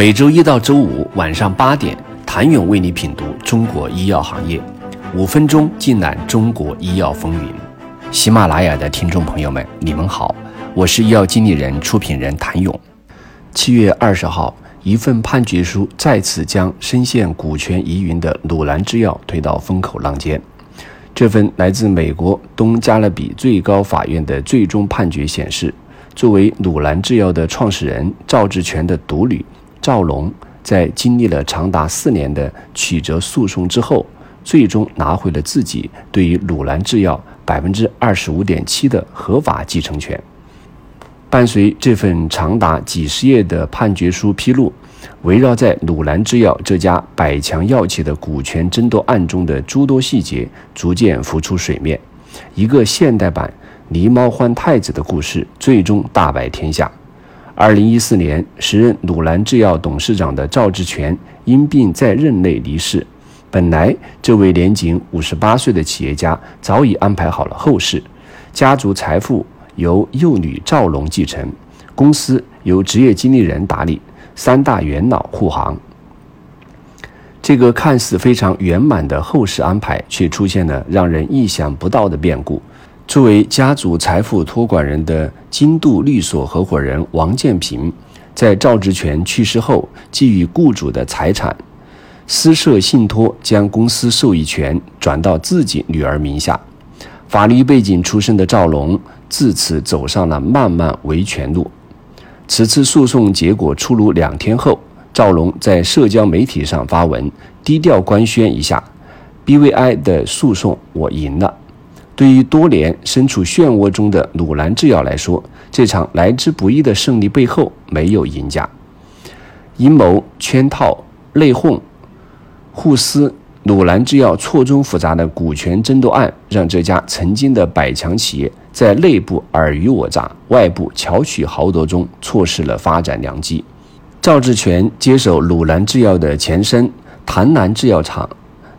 每周一到周五晚上八点，谭勇为你品读中国医药行业，五分钟尽览中国医药风云。喜马拉雅的听众朋友们，你们好，我是医药经理人、出品人谭勇。七月二十号，一份判决书再次将深陷股权疑云的鲁兰制药推到风口浪尖。这份来自美国东加勒比最高法院的最终判决显示，作为鲁兰制药的创始人赵志全的独女。赵龙在经历了长达四年的曲折诉讼之后，最终拿回了自己对于鲁兰制药百分之二十五点七的合法继承权。伴随这份长达几十页的判决书披露，围绕在鲁兰制药这家百强药企的股权争夺案中的诸多细节逐渐浮出水面，一个现代版狸猫换太子的故事最终大白天下。二零一四年，时任鲁兰制药董事长的赵志全因病在任内离世。本来，这位年仅五十八岁的企业家早已安排好了后事，家族财富由幼女赵龙继承，公司由职业经理人打理，三大元老护航。这个看似非常圆满的后事安排，却出现了让人意想不到的变故。作为家族财富托管人的金度律所合伙人王建平，在赵志全去世后，基于雇主的财产，私设信托，将公司受益权转到自己女儿名下。法律背景出身的赵龙，自此走上了漫漫维权路。此次诉讼结果出炉两天后，赵龙在社交媒体上发文，低调官宣一下：“BVI 的诉讼我赢了。”对于多年身处漩涡中的鲁兰制药来说，这场来之不易的胜利背后没有赢家。阴谋、圈套、内讧、互撕，鲁兰制药错综复杂的股权争夺案，让这家曾经的百强企业在内部尔虞我诈、外部巧取豪夺中错失了发展良机。赵志全接手鲁兰制药的前身谭南制药厂。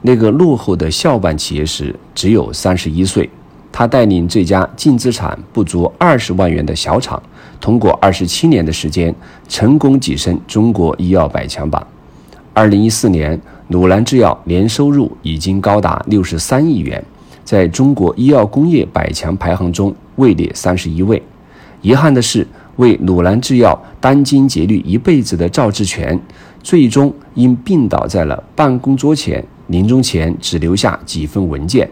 那个落后的校办企业时只有三十一岁，他带领这家净资产不足二十万元的小厂，通过二十七年的时间，成功跻身中国医药百强榜。二零一四年，鲁兰制药年收入已经高达六十三亿元，在中国医药工业百强排行中位列三十一位。遗憾的是，为鲁兰制药殚精竭虑一辈子的赵志全，最终因病倒在了办公桌前。临终前只留下几份文件：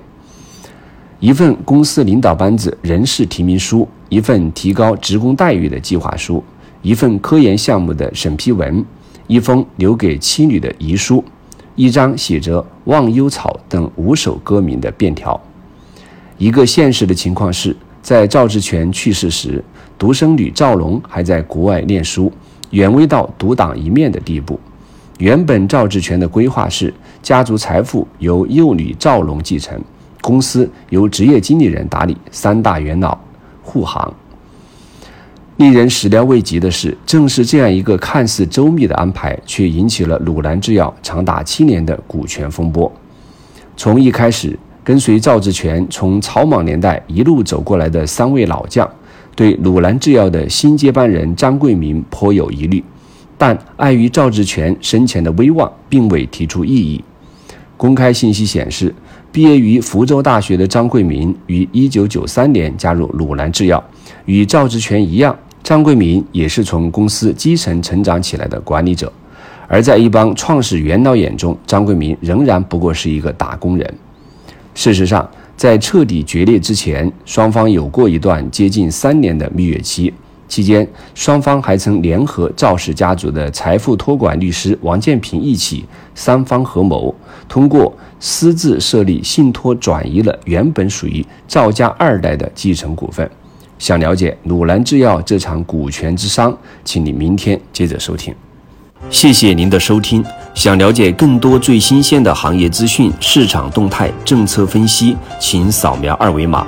一份公司领导班子人事提名书，一份提高职工待遇的计划书，一份科研项目的审批文，一封留给妻女的遗书，一张写着“忘忧草”等五首歌名的便条。一个现实的情况是，在赵志全去世时，独生女赵龙还在国外念书，远未到独当一面的地步。原本赵志全的规划是。家族财富由幼女赵龙继承，公司由职业经理人打理，三大元老护航。令人始料未及的是，正是这样一个看似周密的安排，却引起了鲁南制药长达七年的股权风波。从一开始，跟随赵志全从草莽年代一路走过来的三位老将，对鲁南制药的新接班人张桂明颇有疑虑，但碍于赵志全生前的威望，并未提出异议。公开信息显示，毕业于福州大学的张桂明于1993年加入鲁南制药，与赵志全一样，张桂明也是从公司基层成长起来的管理者。而在一帮创始元老眼中，张桂明仍然不过是一个打工人。事实上，在彻底决裂之前，双方有过一段接近三年的蜜月期。期间，双方还曾联合赵氏家族的财富托管律师王建平一起，三方合谋，通过私自设立信托，转移了原本属于赵家二代的继承股份。想了解鲁兰制药这场股权之殇，请你明天接着收听。谢谢您的收听。想了解更多最新鲜的行业资讯、市场动态、政策分析，请扫描二维码